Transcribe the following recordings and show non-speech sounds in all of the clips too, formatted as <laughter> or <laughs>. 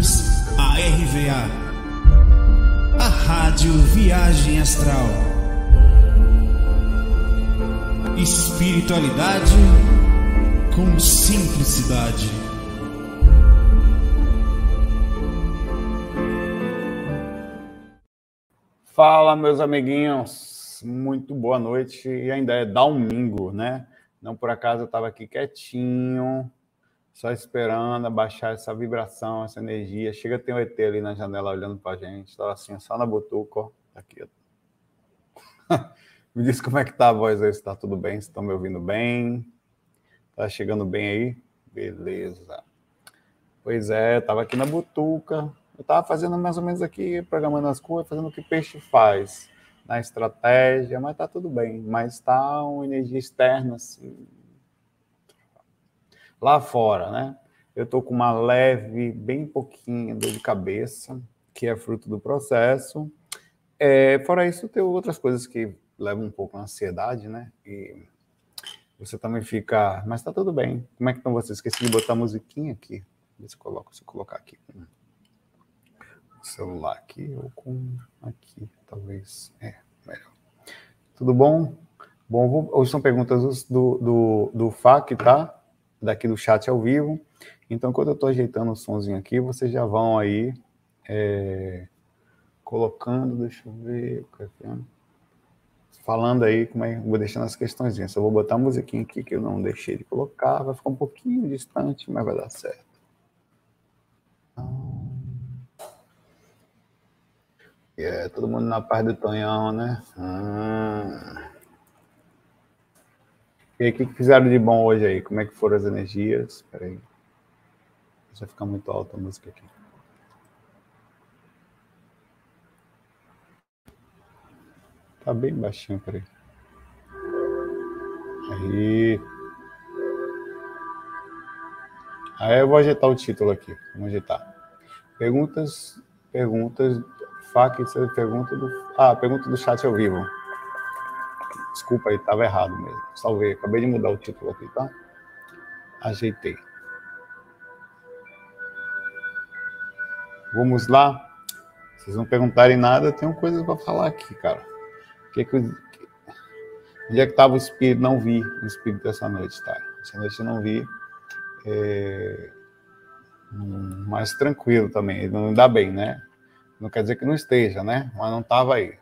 à RVA, a Rádio Viagem Astral. Espiritualidade com simplicidade. Fala, meus amiguinhos. Muito boa noite. E ainda é domingo, né? Não por acaso eu estava aqui quietinho, só esperando abaixar essa vibração, essa energia. Chega, tem um ET ali na janela olhando para a gente. Estava assim, só na butuca, ó. Aqui, ó. <laughs> me diz como é que tá a voz aí, se tá tudo bem, se estão me ouvindo bem. Tá chegando bem aí? Beleza. Pois é, tava aqui na butuca. Eu tava fazendo mais ou menos aqui, programando as coisas, fazendo o que peixe faz na estratégia, mas tá tudo bem. Mas tá uma energia externa, assim. Lá fora, né? Eu tô com uma leve, bem pouquinha dor de cabeça, que é fruto do processo. É, fora isso, tem outras coisas que levam um pouco a ansiedade, né? E você também fica, mas tá tudo bem. Como é que estão vocês? Esqueci de botar a musiquinha aqui. Deixa eu colocar, se eu colocar aqui o celular aqui ou com aqui, talvez. É, melhor. Tudo bom? Bom, vou, hoje são perguntas do, do, do FAC, tá? Daqui do chat ao vivo. Então, quando eu estou ajeitando o somzinho aqui, vocês já vão aí é, colocando, deixa eu ver, falando aí, como é, vou deixando as questões. Eu vou botar a musiquinha aqui que eu não deixei de colocar, vai ficar um pouquinho distante, mas vai dar certo. É, todo mundo na paz do Tonhão, né? Hum. E aí, o que fizeram de bom hoje aí? Como é que foram as energias? Espera aí. Deixa ficar muito alta a música aqui. Tá bem baixinho, peraí. Aí. Aí eu vou ajeitar o título aqui. Vamos ajeitar. Perguntas, perguntas é pergunta do. Ah, pergunta do chat ao vivo. Desculpa aí, estava errado mesmo. Salvei, acabei de mudar o título aqui, tá? Ajeitei. Vamos lá. Vocês não perguntarem nada, eu tenho coisas para falar aqui, cara. Que que, onde é que estava o espírito? Não vi o espírito dessa noite, tá? Essa noite eu não vi. É... Mais tranquilo também, não dá bem, né? Não quer dizer que não esteja, né? Mas não estava aí.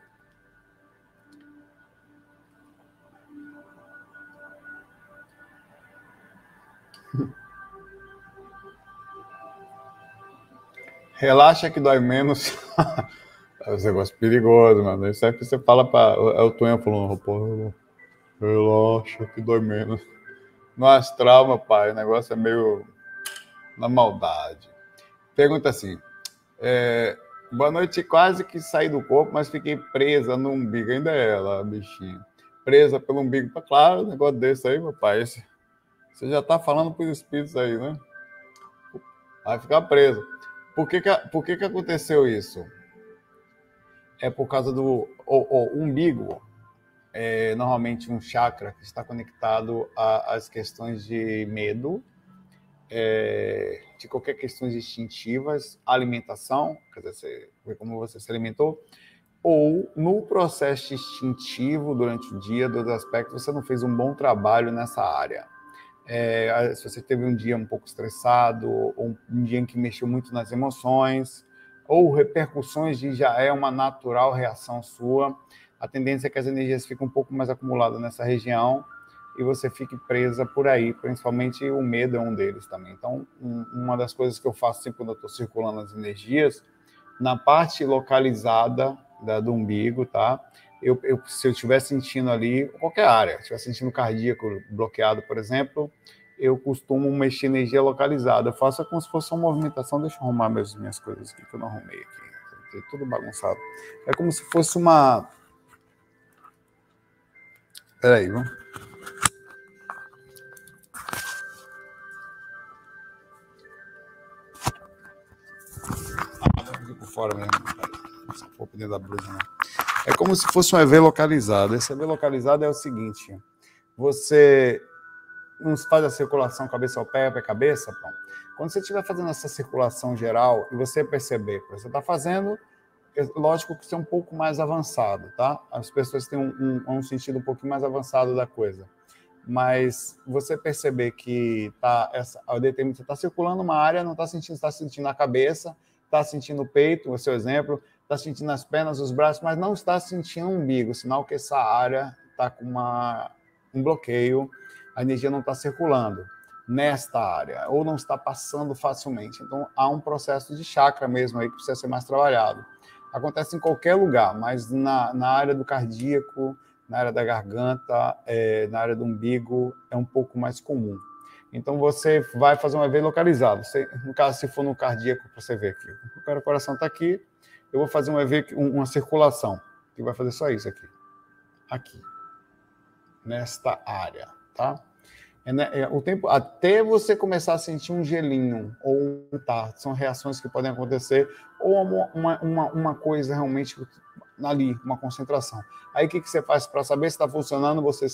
Relaxa que dói menos. <laughs> é um negócio perigoso, mano. Isso é que você fala para. É o Tonho falando, pô, relaxa que dói menos. No astral, meu pai, o negócio é meio na maldade. Pergunta assim: é, Boa noite, quase que saí do corpo, mas fiquei presa no umbigo. Ainda é ela, bichinha. Presa pelo umbigo. Claro, um negócio desse aí, meu pai. Esse, você já está falando para os espíritos aí, né? Vai ficar preso. Por que, que, por que, que aconteceu isso? É por causa do o, o umbigo. É normalmente um chakra que está conectado às questões de medo, é, de qualquer questões instintivas, alimentação, quer dizer, você, como você se alimentou, ou no processo instintivo durante o dia, dos aspectos, você não fez um bom trabalho nessa área. É, se você teve um dia um pouco estressado, ou um dia em que mexeu muito nas emoções, ou repercussões de já é uma natural reação sua, a tendência é que as energias fiquem um pouco mais acumuladas nessa região e você fique presa por aí, principalmente o medo é um deles também. Então, um, uma das coisas que eu faço sempre quando eu estou circulando as energias, na parte localizada da, do umbigo, tá? Eu, eu, se eu estiver sentindo ali, qualquer área, se estiver sentindo cardíaco bloqueado, por exemplo, eu costumo mexer energia localizada. Eu faço como se fosse uma movimentação. Deixa eu arrumar minhas, minhas coisas aqui, que eu não arrumei aqui. Tudo bagunçado. É como se fosse uma. Peraí, vamos. fora mesmo. Essa dentro da blusa, né? É como se fosse um EV localizado. Esse EV localizado é o seguinte: você não faz a circulação cabeça ao pé, pé cabeça. Quando você estiver fazendo essa circulação geral e você perceber que você está fazendo, é lógico que isso é um pouco mais avançado, tá? As pessoas têm um, um, um sentido um pouquinho mais avançado da coisa. Mas você perceber que tá essa, você está circulando uma área, não está sentindo, está sentindo a cabeça, está sentindo o peito, o seu exemplo, está sentindo as pernas, os braços, mas não está sentindo o umbigo, sinal que essa área está com uma, um bloqueio, a energia não está circulando nesta área, ou não está passando facilmente. Então, há um processo de chakra mesmo aí que precisa ser mais trabalhado. Acontece em qualquer lugar, mas na, na área do cardíaco, na área da garganta, é, na área do umbigo, é um pouco mais comum. Então, você vai fazer um EV localizado. Você, no caso, se for no cardíaco, você vê aqui. O coração está aqui, eu vou fazer um EV, uma circulação, que vai fazer só isso aqui. Aqui. Nesta área, tá? É, né, é, o tempo até você começar a sentir um gelinho ou um tá, são reações que podem acontecer ou uma, uma, uma coisa realmente ali, uma concentração. Aí o que, que você faz para saber se está funcionando? Você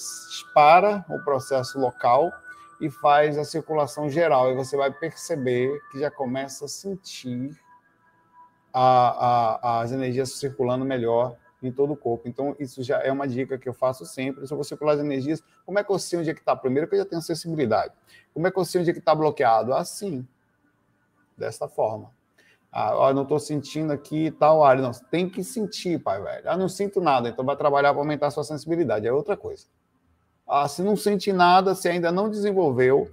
para o processo local e faz a circulação geral e você vai perceber que já começa a sentir a, a, as energias circulando melhor em todo o corpo. Então, isso já é uma dica que eu faço sempre. Se eu vou circular as energias, como é que eu sei onde é que está? Primeiro que eu já tenho sensibilidade. Como é que eu sei onde é que está bloqueado? Assim, desta forma. Ah, ó, não estou sentindo aqui tal área. Não, tem que sentir, pai velho. Ah, não sinto nada, então vai trabalhar para aumentar a sua sensibilidade. É outra coisa. Ah, se não sente nada, se ainda não desenvolveu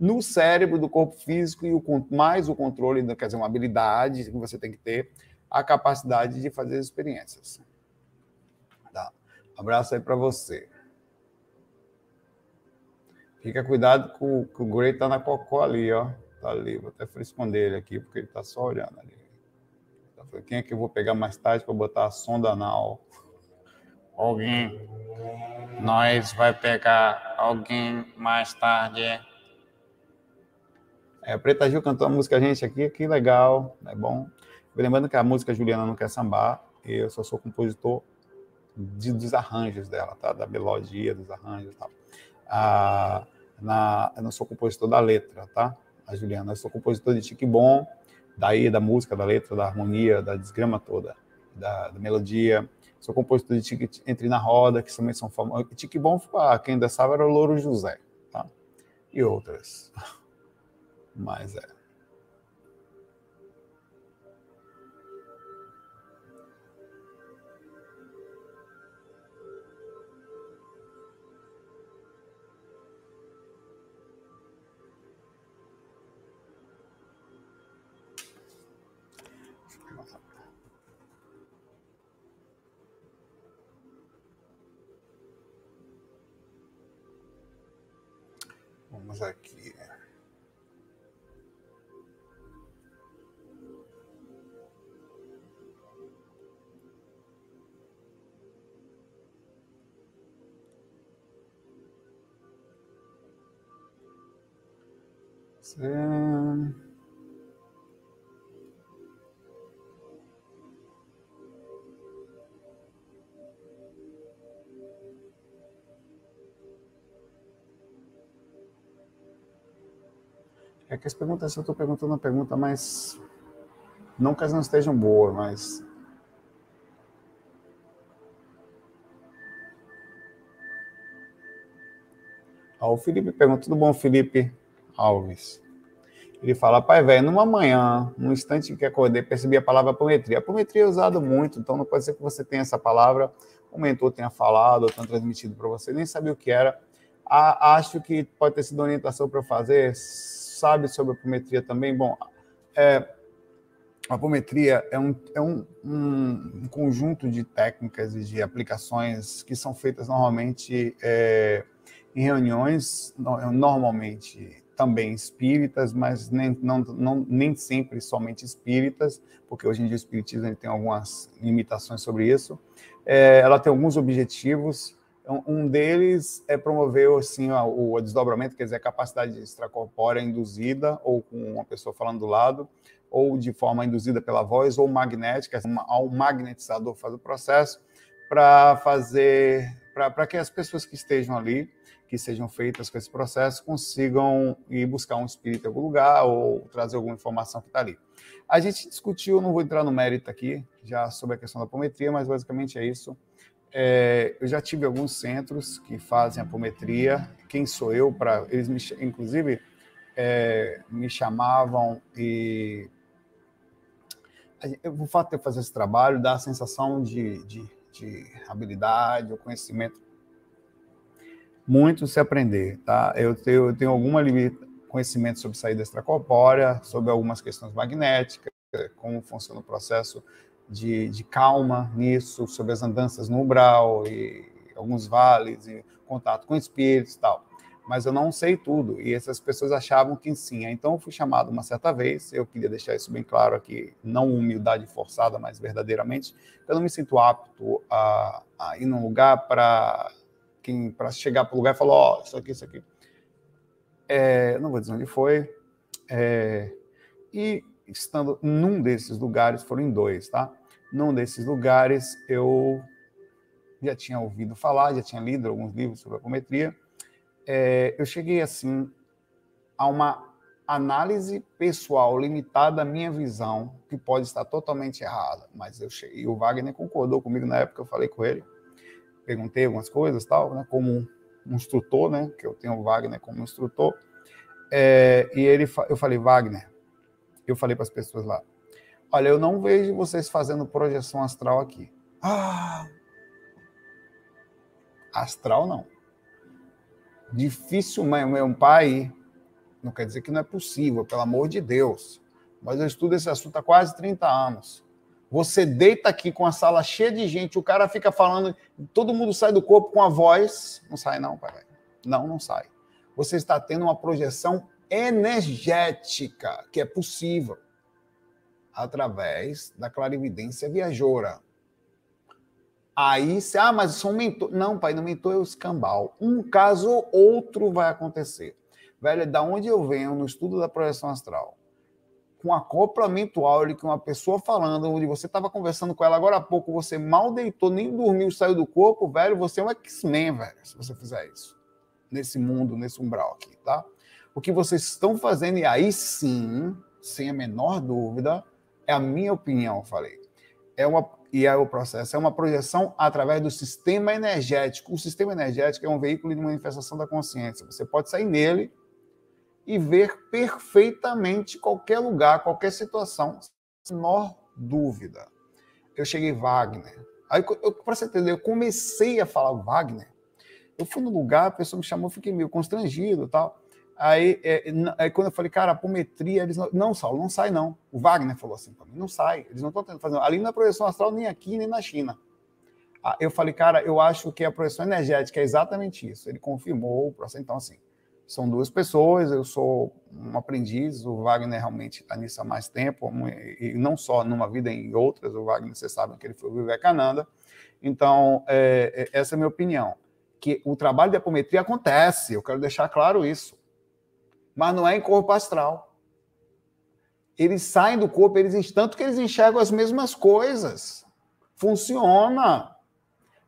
no cérebro do corpo físico e o, mais o controle, quer dizer, uma habilidade que você tem que ter, a capacidade de fazer experiências. Abraço aí para você. Fica cuidado com, com o Grey tá na cocô ali, ó. Tá ali. Vou até responder ele aqui, porque ele tá só olhando ali. Quem é que eu vou pegar mais tarde para botar a sonda anal? Alguém. Nós vai pegar alguém mais tarde. É, Preta Gil cantou a música gente aqui, que legal, é bom. Lembrando que a música Juliana não quer sambar, eu só sou compositor de, dos arranjos dela, tá? Da melodia, dos arranjos, tal. Ah, na, eu não sou compositor da letra, tá? A Juliana, eu sou compositor de tique bom, daí da música, da letra, da harmonia, da desgrama toda, da, da melodia. Sou compositor de tique Entre na Roda, que também são famosos. Tique bom, ah, quem ainda sabe, era o Louro José, tá? E outras. <laughs> Mas é. Que as perguntas, eu estou perguntando uma pergunta mais. Não que elas não estejam boas, mas. Ah, o Felipe pergunta: tudo bom, Felipe Alves? Ele fala, pai velho, numa manhã, num instante que acordei, percebi a palavra apometria. Apometria é usada muito, então não pode ser que você tenha essa palavra, o mentor tenha falado ou tenha transmitido para você, nem sabia o que era. Ah, acho que pode ter sido orientação para fazer sabe sobre apometria também? Bom, é, a apometria é, um, é um, um, conjunto de técnicas e de aplicações que são feitas normalmente é, em reuniões, normalmente também espíritas, mas nem, não, não, nem sempre somente espíritas, porque hoje em dia o espiritismo tem algumas limitações sobre isso. É, ela tem alguns objetivos, então, um deles é promover assim, o, o desdobramento, quer dizer, a capacidade extracorpórea induzida, ou com uma pessoa falando do lado, ou de forma induzida pela voz, ou magnética, ao magnetizador fazer o processo, para fazer, para que as pessoas que estejam ali, que sejam feitas com esse processo consigam ir buscar um espírito em algum lugar ou trazer alguma informação que está ali. A gente discutiu, não vou entrar no mérito aqui, já sobre a questão da apometria, mas basicamente é isso. É, eu já tive alguns centros que fazem apometria. Quem sou eu para eles me, inclusive é, me chamavam e o fato de eu fazer esse trabalho dá a sensação de, de, de habilidade, ou conhecimento muito se aprender, tá? Eu tenho, eu tenho alguma conhecimento sobre saída extracorpórea, sobre algumas questões magnéticas, como funciona o processo de, de calma nisso, sobre as andanças no umbral e alguns vales e contato com espíritos e tal. Mas eu não sei tudo e essas pessoas achavam que sim. Então eu fui chamado uma certa vez, eu queria deixar isso bem claro aqui, não humildade forçada, mas verdadeiramente, eu não me sinto apto a, a ir num lugar para quem para chegar para o lugar e falar, ó, oh, isso aqui, isso aqui. É, não vou dizer onde foi. É, e estando num desses lugares, foram em dois, tá? Num desses lugares eu já tinha ouvido falar, já tinha lido alguns livros sobre apometria. É, eu cheguei assim a uma análise pessoal limitada da minha visão, que pode estar totalmente errada, mas eu cheguei, o Wagner concordou comigo na época, eu falei com ele, perguntei algumas coisas, tal, né, como um instrutor, né, que eu tenho o Wagner como instrutor, é, e ele, eu falei, Wagner, eu falei para as pessoas lá, olha, eu não vejo vocês fazendo projeção astral aqui. Ah, astral não. Dificilmente, meu pai, não quer dizer que não é possível, pelo amor de Deus, mas eu estudo esse assunto há quase 30 anos. Você deita aqui com a sala cheia de gente, o cara fica falando, todo mundo sai do corpo com a voz. Não sai, não, pai. Não, não sai. Você está tendo uma projeção energética, que é possível, através da clarividência viajoura. Aí, ah, mas sou um mentor. Não, pai, no mentor é o escambau. Um caso ou outro vai acontecer. Velho, da onde eu venho no estudo da projeção astral, com acoplamento áureo, uma pessoa falando, onde você estava conversando com ela agora há pouco, você mal deitou, nem dormiu, saiu do corpo, velho, você é um X-Men, velho, se você fizer isso. Nesse mundo, nesse umbral aqui, tá? O que vocês estão fazendo, e aí sim, sem a menor dúvida, é a minha opinião, falei. É uma, e é o processo, é uma projeção através do sistema energético. O sistema energético é um veículo de manifestação da consciência. Você pode sair nele e ver perfeitamente qualquer lugar, qualquer situação, sem menor dúvida. Eu cheguei Wagner. Aí, para você entender, eu comecei a falar Wagner. Eu fui no lugar, a pessoa me chamou, fiquei meio constrangido tal. Aí, é, aí quando eu falei, cara, apometria, eles não, não, Saulo, não sai não. O Wagner falou assim para mim, não sai. Eles não estão tentando fazer ali na projeção astral, nem aqui, nem na China. Eu falei, cara, eu acho que a projeção energética é exatamente isso. Ele confirmou o processo. Então, assim, são duas pessoas, eu sou um aprendiz, o Wagner realmente está nisso há mais tempo, e não só numa vida, em outras, o Wagner, vocês sabem que ele foi o Vivekananda, então, é, é, essa é a minha opinião, que o trabalho de apometria acontece, eu quero deixar claro isso, mas não é em corpo astral. Eles saem do corpo, eles tanto que eles enxergam as mesmas coisas, funciona,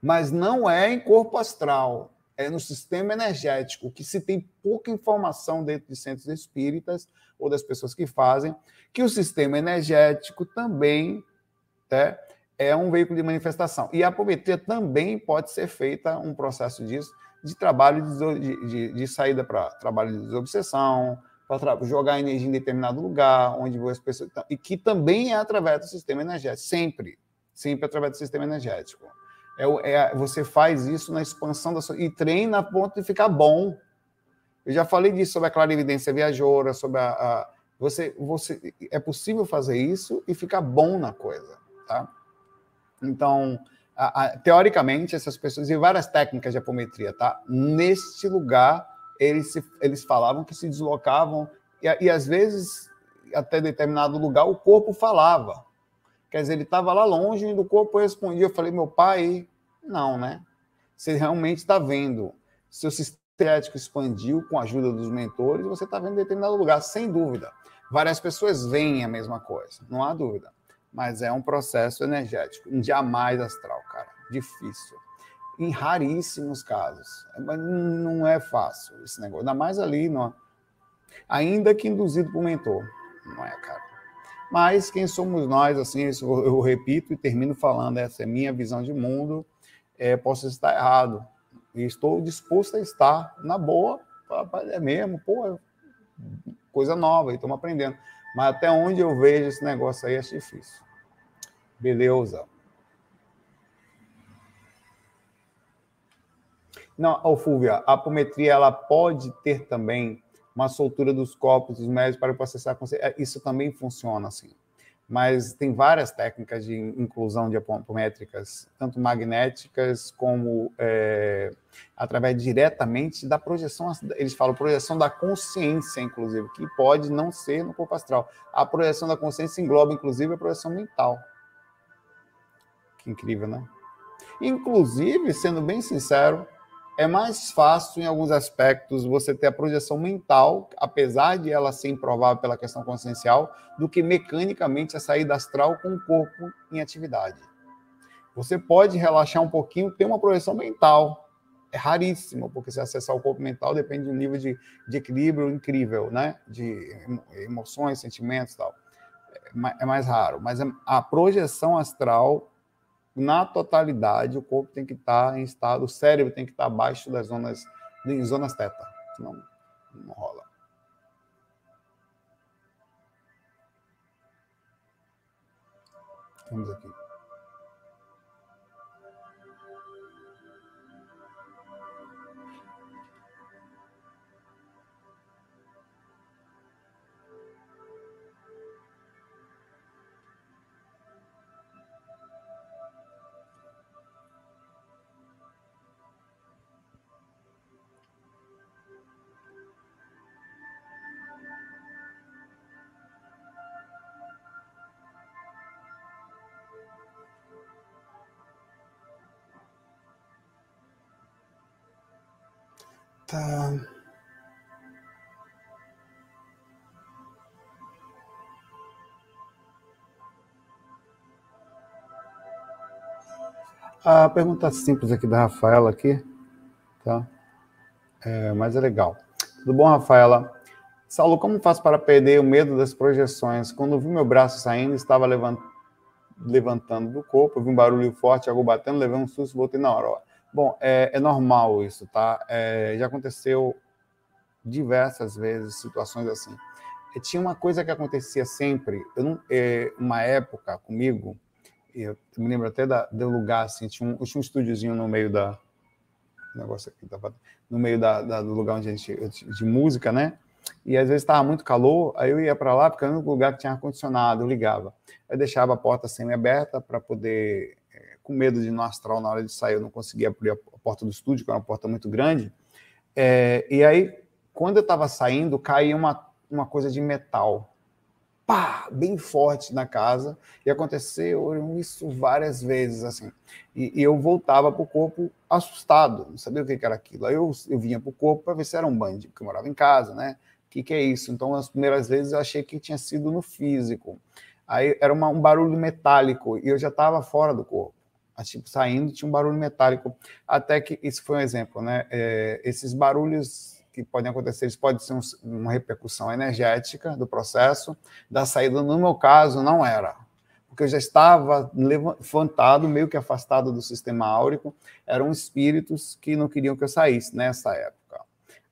mas não é em corpo astral é no sistema energético, que se tem pouca informação dentro de centros espíritas ou das pessoas que fazem, que o sistema energético também né, é um veículo de manifestação. E a apometria também pode ser feita um processo disso, de trabalho de, de, de saída para trabalho de desobsessão, para jogar energia em determinado lugar, onde as pessoas. E que também é através do sistema energético, sempre. Sempre através do sistema energético. É, é, você faz isso na expansão da sua. e treina a ponto de ficar bom. Eu já falei disso sobre a clarividência viajoura, sobre a. a você, você, é possível fazer isso e ficar bom na coisa, tá? Então, a, a, teoricamente, essas pessoas, e várias técnicas de apometria, tá? Neste lugar, eles, se, eles falavam que se deslocavam, e, e às vezes, até determinado lugar, o corpo falava. Quer dizer, ele estava lá longe e do corpo respondia. Eu falei, meu pai, não, né? Você realmente está vendo. Seu sistema expandiu com a ajuda dos mentores, você está vendo em determinado lugar, sem dúvida. Várias pessoas veem a mesma coisa, não há dúvida. Mas é um processo energético, jamais astral, cara. Difícil. em raríssimos casos. Mas não é fácil esse negócio. Ainda mais ali, não, ainda que induzido por mentor. Não é, cara. Mas quem somos nós, assim, eu repito e termino falando, essa é minha visão de mundo, é, posso estar errado. E estou disposto a estar na boa, é mesmo, pô, coisa nova, estamos aprendendo. Mas até onde eu vejo esse negócio aí, acho difícil. Beleza. Não, oh, Fúvia, a apometria ela pode ter também uma soltura dos corpos dos médios para processar. É, isso também funciona assim. Mas tem várias técnicas de inclusão de apométricas, tanto magnéticas como é, através diretamente da projeção. Eles falam projeção da consciência, inclusive, que pode não ser no corpo astral. A projeção da consciência engloba, inclusive, a projeção mental. Que incrível, né? Inclusive, sendo bem sincero, é mais fácil, em alguns aspectos, você ter a projeção mental, apesar de ela ser improvável pela questão consciencial, do que mecanicamente a saída astral com o corpo em atividade. Você pode relaxar um pouquinho, ter uma projeção mental. É raríssimo, porque se acessar o corpo mental depende de um nível de, de equilíbrio incrível, né? De emoções, sentimentos e tal. É, é mais raro. Mas a projeção astral na totalidade, o corpo tem que estar em estado, o cérebro tem que estar abaixo das zonas, em zonas teta, senão não rola. Vamos aqui. A pergunta simples aqui da Rafaela aqui, tá? É, mas é legal. Tudo bom, Rafaela? Saulo, como faço para perder o medo das projeções? Quando vi meu braço saindo, estava levantando do corpo, vi um barulho forte, algo batendo, levei um susto, voltei na hora. Bom, é, é normal isso, tá? É, já aconteceu diversas vezes situações assim. E tinha uma coisa que acontecia sempre. Eu não, é, uma época comigo, eu me lembro até da, do lugar assim, tinha um, tinha um estúdiozinho no meio da negócio aqui tava no meio da, da, do lugar onde a gente de música, né? E às vezes estava muito calor, aí eu ia para lá, porque era o único lugar que tinha ar condicionado, eu ligava. Eu deixava a porta semi-aberta para poder com medo de no astral na hora de sair, eu não conseguia abrir a porta do estúdio, que era uma porta muito grande. É, e aí, quando eu estava saindo, caía uma, uma coisa de metal, pá, bem forte na casa, e aconteceu isso várias vezes, assim. E, e eu voltava para o corpo assustado, não sabia o que era aquilo. Aí eu, eu vinha para o corpo para ver se era um bandido, porque eu morava em casa, né? O que, que é isso? Então, as primeiras vezes eu achei que tinha sido no físico. Aí era uma, um barulho metálico e eu já estava fora do corpo tipo, saindo, tinha um barulho metálico. Até que, isso foi um exemplo, né? É, esses barulhos que podem acontecer, eles podem ser um, uma repercussão energética do processo, da saída, no meu caso, não era. Porque eu já estava levantado, meio que afastado do sistema áurico, eram espíritos que não queriam que eu saísse nessa época.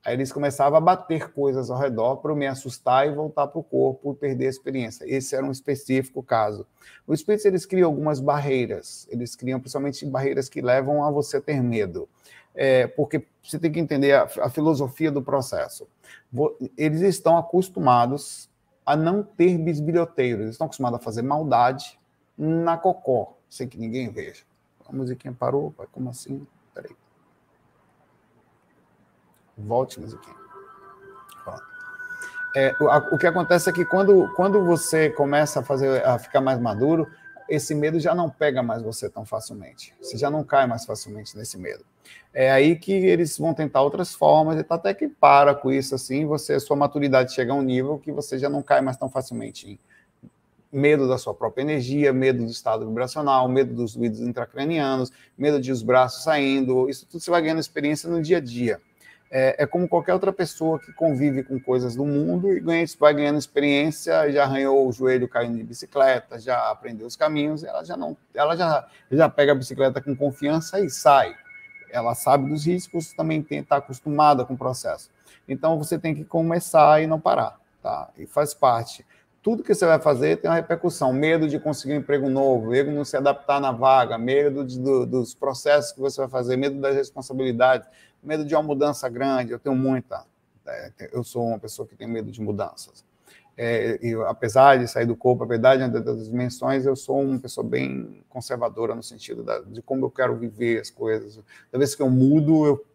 Aí eles começavam a bater coisas ao redor para eu me assustar e voltar para o corpo e perder a experiência. Esse era um específico caso. Os espíritos eles criam algumas barreiras, eles criam principalmente barreiras que levam a você ter medo. É, porque você tem que entender a, a filosofia do processo. Eles estão acostumados a não ter bisbilhoteiros, eles estão acostumados a fazer maldade na cocó, sem que ninguém veja. A musiquinha parou, como assim? Peraí. Volte, musiquinha. É, o, que acontece é que quando, quando você começa a fazer a ficar mais maduro, esse medo já não pega mais você tão facilmente. Você já não cai mais facilmente nesse medo. É aí que eles vão tentar outras formas, e tá até que para com isso assim, você sua maturidade chega a um nível que você já não cai mais tão facilmente em medo da sua própria energia, medo do estado vibracional, medo dos ruídos intracranianos, medo de os braços saindo. Isso tudo você vai ganhando experiência no dia a dia. É, é como qualquer outra pessoa que convive com coisas do mundo e ganha, vai ganhando experiência, já arranhou o joelho caindo de bicicleta, já aprendeu os caminhos, ela já não, ela já, já pega a bicicleta com confiança e sai. Ela sabe dos riscos, também está acostumada com o processo. Então você tem que começar e não parar, tá? E faz parte tudo que você vai fazer tem uma repercussão. Medo de conseguir um emprego novo, medo de não se adaptar na vaga, medo de, do, dos processos que você vai fazer, medo das responsabilidades, medo de uma mudança grande. Eu tenho muita. É, eu sou uma pessoa que tem medo de mudanças. É, e, apesar de sair do corpo, apesar de das dimensões, eu sou uma pessoa bem conservadora no sentido da, de como eu quero viver as coisas. Da vez que eu mudo, eu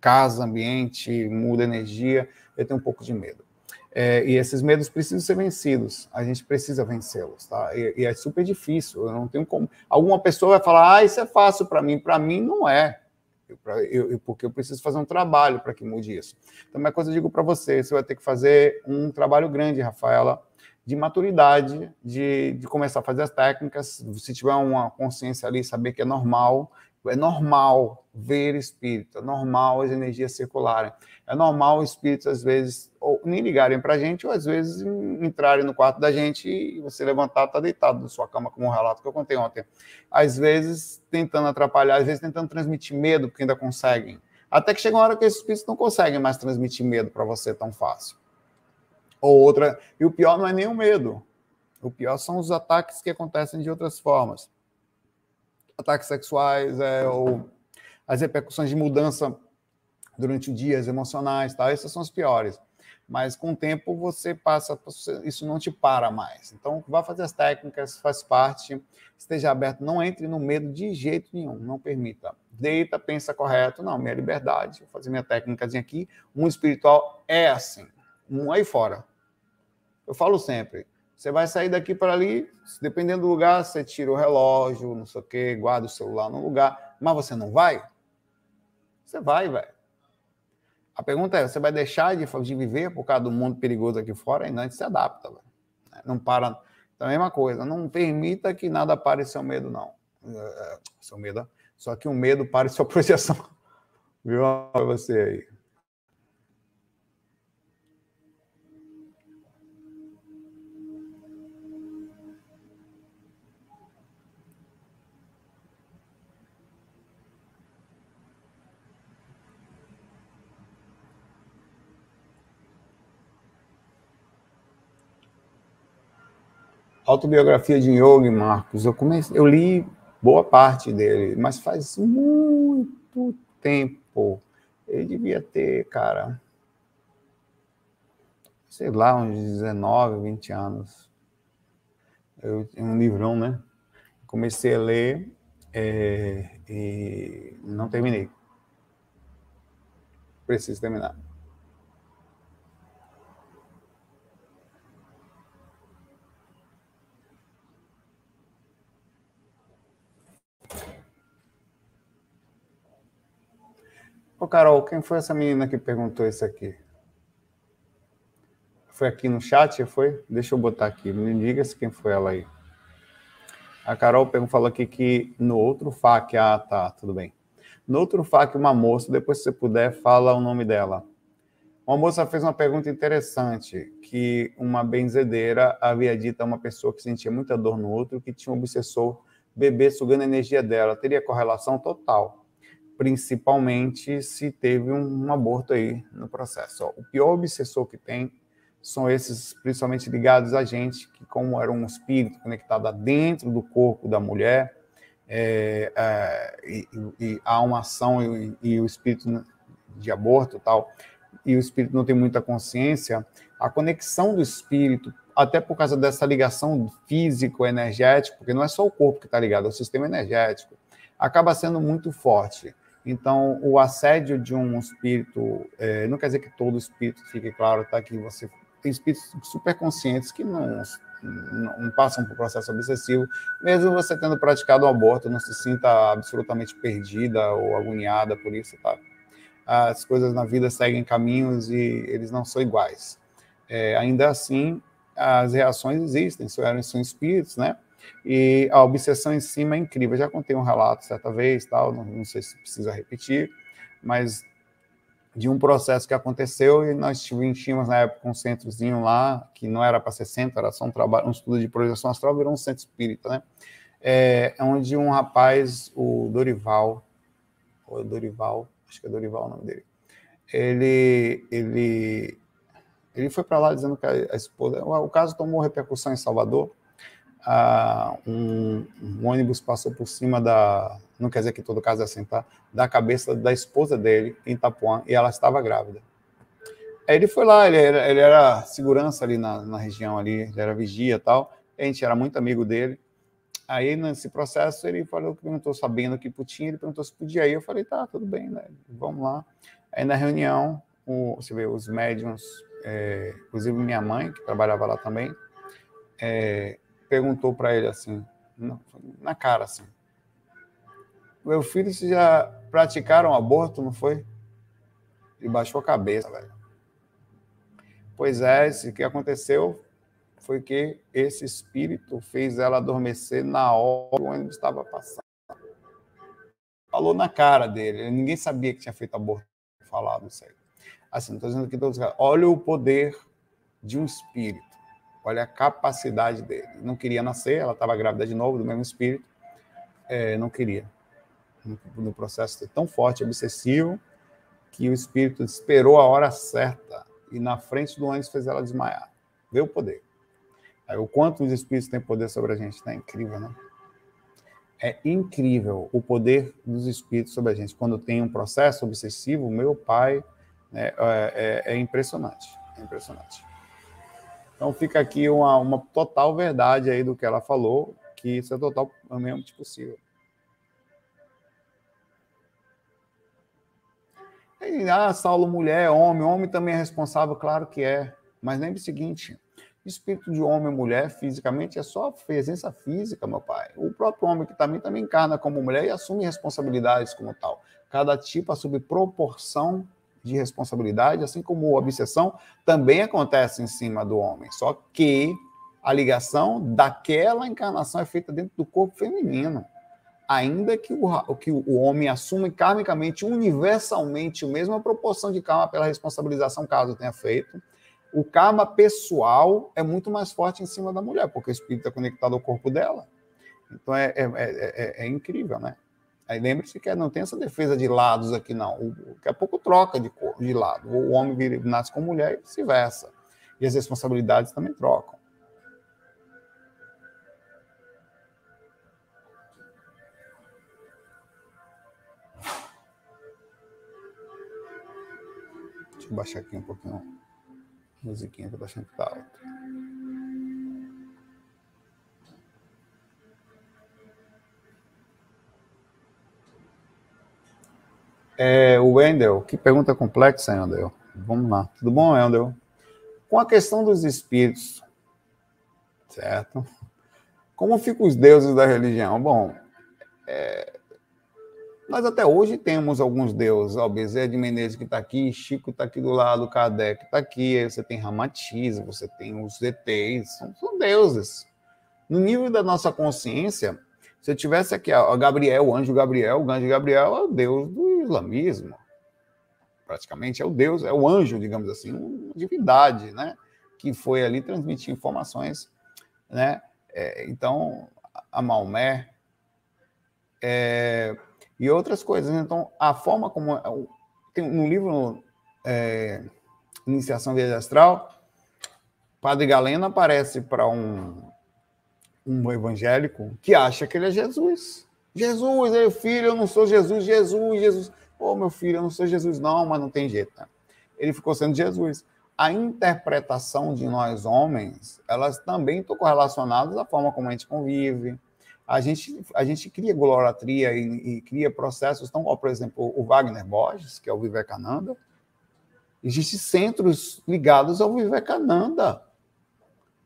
casa, ambiente, muda energia, eu tenho um pouco de medo. É, e esses medos precisam ser vencidos. A gente precisa vencê-los, tá? E, e, é super difícil. Eu não tenho como. Alguma pessoa vai falar, ah, isso é fácil para mim. Para mim, não é. Eu, porque eu preciso fazer um trabalho para que mude isso. Então, uma coisa eu digo para você: você vai ter que fazer um trabalho grande, Rafaela, de maturidade, de, de começar a fazer as técnicas. Se tiver uma consciência ali, saber que é normal, é normal ver espírito, é normal as energias circularem. É normal os espíritos, às vezes, ou nem ligarem para a gente, ou às vezes entrarem no quarto da gente e você levantar, tá deitado na sua cama, como um relato que eu contei ontem. Às vezes tentando atrapalhar, às vezes tentando transmitir medo, porque ainda conseguem. Até que chega uma hora que esses espíritos não conseguem mais transmitir medo para você tão fácil. Ou outra, e o pior não é nem o medo. O pior são os ataques que acontecem de outras formas ataques sexuais, é, ou as repercussões de mudança durante o dia, as emocionais, tal, essas são as piores. Mas com o tempo você passa, isso não te para mais. Então, vá fazer as técnicas, faz parte, esteja aberto, não entre no medo de jeito nenhum, não permita. Deita, pensa correto, não, minha liberdade, vou fazer minha técnica aqui. Um espiritual é assim, um aí fora. Eu falo sempre, você vai sair daqui para ali, dependendo do lugar, você tira o relógio, não sei o quê, guarda o celular no lugar, mas você não vai? Você vai, velho. A pergunta é: você vai deixar de, de viver por causa do mundo perigoso aqui fora? Ainda se adapta, velho. Não para. Então, a mesma coisa. Não permita que nada pare seu medo, não. É, é, seu medo. Só que o medo pare sua <laughs> projeção. Viu? Você aí. Autobiografia de Yogi, Marcos. Eu comecei, eu li boa parte dele, mas faz muito tempo. Ele devia ter, cara, sei lá, uns 19, 20 anos. Eu, um livrão, né? Comecei a ler é, e não terminei. Preciso terminar. Ô, Carol, quem foi essa menina que perguntou isso aqui? Foi aqui no chat, foi? Deixa eu botar aqui. Me diga se quem foi ela aí. A Carol falou aqui que no outro FAQ, ah, tá, tudo bem. No outro FAQ, uma moça, depois se você puder, fala o nome dela. Uma moça fez uma pergunta interessante, que uma benzedeira havia dito a uma pessoa que sentia muita dor no outro, que tinha um obsessor bebê sugando a energia dela. Teria correlação total principalmente se teve um, um aborto aí no processo. Ó, o pior obsessor que tem são esses, principalmente ligados a gente, que como era um espírito conectado dentro do corpo da mulher, é, é, e, e, há uma ação e, e, o espírito de aborto tal, e o espírito não tem muita consciência, a conexão do espírito, até por causa dessa ligação físico-energética, porque não é só o corpo que está ligado, é o sistema energético, acaba sendo muito forte. Então, o assédio de um espírito, é, não quer dizer que todo espírito fique claro, tá? Que você tem espíritos super conscientes que não, não, não passam por processo obsessivo, mesmo você tendo praticado um aborto, não se sinta absolutamente perdida ou agoniada por isso, tá? As coisas na vida seguem caminhos e eles não são iguais. É, ainda assim, as reações existem, são, são espíritos, né? E a obsessão em cima é incrível. Eu já contei um relato certa vez, tal, não, não sei se precisa repetir, mas de um processo que aconteceu e nós tínhamos na época um centrozinho lá, que não era para ser centro, era só um, trabalho, um estudo de projeção astral, virou um centro espírita, né? É, onde um rapaz, o Dorival, ou Dorival, acho que é Dorival o nome dele, ele, ele, ele foi para lá dizendo que a esposa. O caso tomou repercussão em Salvador. Ah, um, um, ônibus passou por cima da. Não quer dizer que todo caso é assim, tá? Da cabeça da esposa dele em Itapuã e ela estava grávida. Aí ele foi lá, ele era, ele era segurança ali na, na região ali, ele era vigia tal. A gente era muito amigo dele. Aí, nesse processo, ele falou que perguntou, sabendo que podia, ele perguntou se podia ir. Eu falei, tá, tudo bem, né? Vamos lá. Aí, na reunião, o, você vê, os médiums, é, inclusive minha mãe, que trabalhava lá também, é, perguntou para ele assim, na, na, cara, assim, meu filho, vocês já praticaram aborto, não foi? Ele baixou a cabeça, velho. Pois é, o que aconteceu foi que esse espírito fez ela adormecer na hora que o ônibus estava passando. Falou na cara dele. Ninguém sabia que tinha feito aborto falado isso aí. Assim, estou dizendo que todos olha o poder de um espírito. Olha a capacidade dele. Não queria nascer, ela estava grávida de novo, do mesmo espírito. É, não queria. No processo tão forte, obsessivo, que o espírito esperou a hora certa e na frente do ônibus fez ela desmaiar. Vê o poder. Aí, o quanto os espíritos têm poder sobre a gente, né? Incrível, né? É incrível o poder dos espíritos sobre a gente. Quando tem um processo obsessivo, meu pai, né, é, é, é impressionante. É impressionante. Então fica aqui uma, uma total verdade aí do que ela falou, que isso é totalmente possível. E, ah, Saulo, mulher, homem, homem também é responsável, claro que é. Mas lembre o seguinte: Espírito de homem e mulher, fisicamente, é só presença física, meu pai. O próprio homem que também, também encarna como mulher e assume responsabilidades como tal. Cada tipo assume proporção de responsabilidade, assim como a obsessão também acontece em cima do homem. Só que a ligação daquela encarnação é feita dentro do corpo feminino. Ainda que o, que o homem assuma karmicamente, universalmente, a mesma proporção de karma pela responsabilização, caso tenha feito, o karma pessoal é muito mais forte em cima da mulher, porque o espírito é conectado ao corpo dela. Então é, é, é, é incrível, né? Aí lembre-se que não tem essa defesa de lados aqui, não. O, daqui a pouco troca de, cor, de lado. O homem vira, nasce com mulher e vice-versa. E as responsabilidades também trocam. Deixa eu baixar aqui um pouquinho musiquinha que eu tô achando que tá alta. É, o Wendel, que pergunta complexa, Wendel. Vamos lá. Tudo bom, Wendel? Com a questão dos espíritos, certo? Como ficam os deuses da religião? Bom, é, nós até hoje temos alguns deuses, ó, Bezerra de Menezes que está aqui, Chico está aqui do lado, Kardec está aqui, aí você tem Ramatiz, você tem os ETs, são, são, deuses. No nível da nossa consciência, se eu tivesse aqui, ó, Gabriel, o anjo Gabriel, o anjo Gabriel é o deus do islamismo. Praticamente é o deus, é o anjo, digamos assim, uma divindade, né? Que foi ali transmitir informações, né? É, então, a Maomé, é, e outras coisas. Então, a forma como. É tem, no livro é, Iniciação Via Astral, Padre Galeno aparece para um, um evangélico que acha que ele é Jesus. Jesus, é filho, eu não sou Jesus, Jesus, Jesus. Ô, oh, meu filho, eu não sou Jesus, não, mas não tem jeito. Né? Ele ficou sendo Jesus. A interpretação de nós homens, elas também estão correlacionadas à forma como a gente convive, a gente, a gente cria glolatria e, e cria processos tão, por exemplo, o Wagner Borges, que é o Vivekananda, existem centros ligados ao Vivekananda.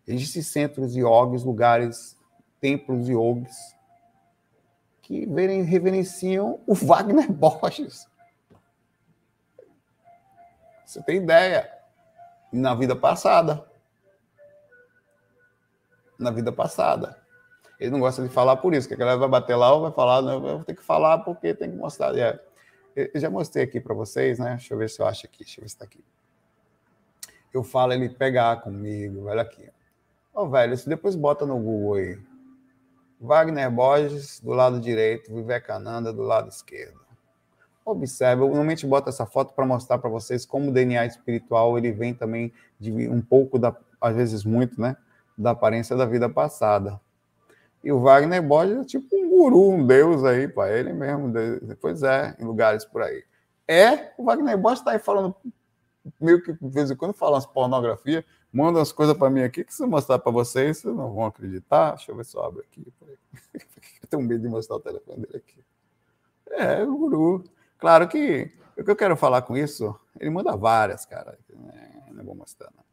Existem centros de yogis, lugares, templos de yogis, que reverenciam o Wagner <laughs> Borges. Você tem ideia? Na vida passada. na vida passada. Ele não gosta de falar por isso, que a galera vai bater lá ou vai falar, não, eu vou ter que falar porque tem que mostrar. É, eu já mostrei aqui para vocês, né? Deixa eu ver se eu acho aqui, deixa eu ver se está aqui. Eu falo, ele pegar comigo, olha aqui. Ó, oh, velho, isso depois bota no Google aí. Wagner Borges do lado direito, Vivekananda do lado esquerdo. Observe, eu normalmente boto essa foto para mostrar para vocês como o DNA espiritual ele vem também de um pouco da, às vezes muito, né, da aparência da vida passada. E o Wagner Borges é tipo um guru, um deus aí, pai, ele mesmo, pois é, em lugares por aí. É, o Wagner Borges está aí falando meio que de vez em quando fala umas pornografia, manda umas coisas para mim aqui que se eu mostrar para vocês, vocês não vão acreditar. Deixa eu ver se eu abro aqui. <laughs> Eu tenho medo de mostrar o telefone dele aqui. É, o guru. Claro que o que eu quero falar com isso, ele manda várias, cara. É, não vou mostrar, não.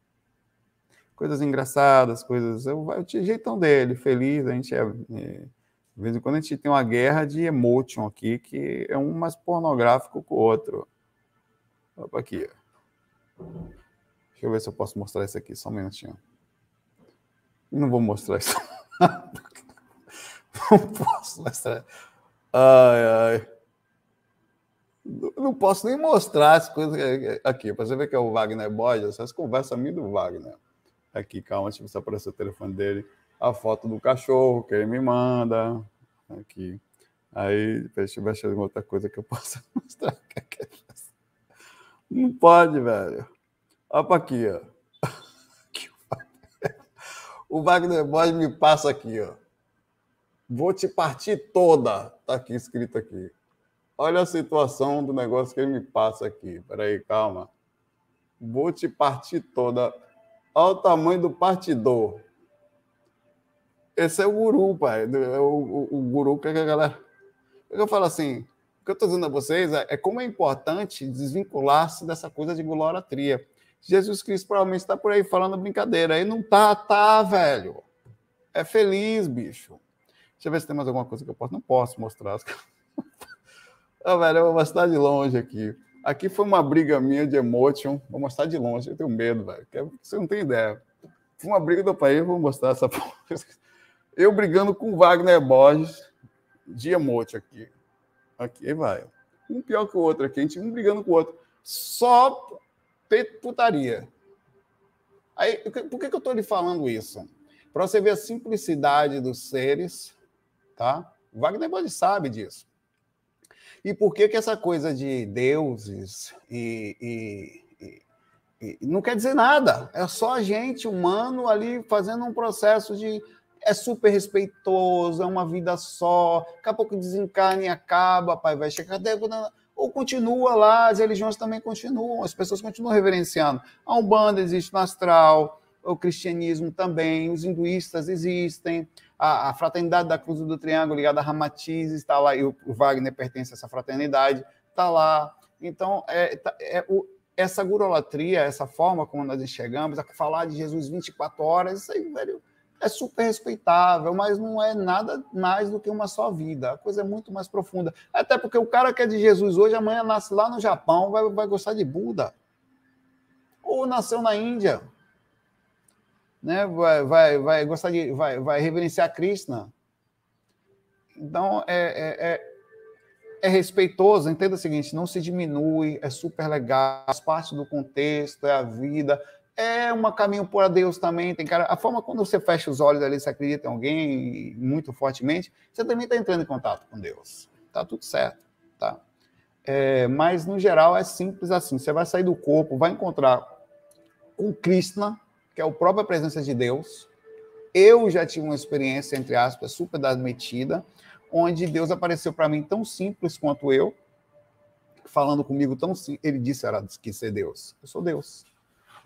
Coisas engraçadas, coisas. Eu, o jeitão dele, feliz. A gente é, é. De vez em quando a gente tem uma guerra de emotion aqui, que é um mais pornográfico que o outro. Opa, aqui. Deixa eu ver se eu posso mostrar isso aqui, só um minutinho. Não vou mostrar isso. <laughs> Não posso mostrar. Ai, ai. Não posso nem mostrar as coisas aqui, para você ver que é o Wagner Borges, essas conversas minhas do Wagner. Aqui, calma, deixa eu ver se aparece o telefone dele. A foto do cachorro que ele me manda. Aqui. Aí, deixa eu ver se outra coisa que eu possa <laughs> mostrar. Não pode, velho. Para aqui, ó. <laughs> O Wagner Borges me passa aqui, ó. Vou te partir toda. Tá aqui escrito aqui. Olha a situação do negócio que ele me passa aqui. Peraí, calma. Vou te partir toda. Olha o tamanho do partidor. Esse é o guru, pai. É o, o, o guru que a galera. Eu falo assim: o que eu estou dizendo a vocês é, é como é importante desvincular-se dessa coisa de glolatria. Jesus Cristo provavelmente está por aí falando brincadeira. Aí não tá, tá, velho. É feliz, bicho. Deixa eu ver se tem mais alguma coisa que eu posso. Não posso mostrar. Ah, <laughs> velho, eu vou mostrar de longe aqui. Aqui foi uma briga minha de emotion. Vou mostrar de longe. Eu tenho medo, velho. Você não tem ideia. Foi uma briga do país. Vou mostrar essa. <laughs> Eu brigando com o Wagner Borges de emotion aqui. Aqui vai. Um pior que o outro aqui. A gente um brigando com o outro. Só putaria. Aí, por que, que eu estou lhe falando isso? Para você ver a simplicidade dos seres, tá? Wagner Borges sabe disso. E por que, que essa coisa de deuses e, e, e, e não quer dizer nada? É só a gente, humano, ali fazendo um processo de. É super respeitoso, é uma vida só. Daqui a pouco desencarna e acaba, pai, vai chegar. Ou continua lá, as religiões também continuam, as pessoas continuam reverenciando. A Umbanda existe no astral, o cristianismo também, os hinduístas existem, a, a fraternidade da Cruz do Triângulo ligada a Ramatiz está lá, e o, o, Wagner pertence a essa fraternidade, está lá. Então, é, tá, é o, essa gurolatria, essa forma como nós enxergamos, a falar de Jesus 24 horas, isso aí, velho, é super respeitável, mas não é nada mais do que uma só vida. A coisa é muito mais profunda. Até porque o cara que é de Jesus hoje, amanhã nasce lá no Japão, vai, vai gostar de Buda. Ou nasceu na Índia, né? vai, vai, vai gostar de. vai, vai reverenciar Krishna. Então, é, é, é, é respeitoso, entenda o seguinte: não se diminui, é super legal, faz parte do contexto, é a vida, é um caminho por Deus também. Tem cara, a forma quando você fecha os olhos ali, você acredita em alguém muito fortemente, você também está entrando em contato com Deus. Tá tudo certo, tá? É, mas no geral é simples assim. Você vai sair do corpo, vai encontrar com Krishna, que é a própria presença de Deus. Eu já tive uma experiência, entre aspas, super admitida, onde Deus apareceu para mim tão simples quanto eu, falando comigo tão simples. Ele disse era que ser Deus. Eu sou Deus.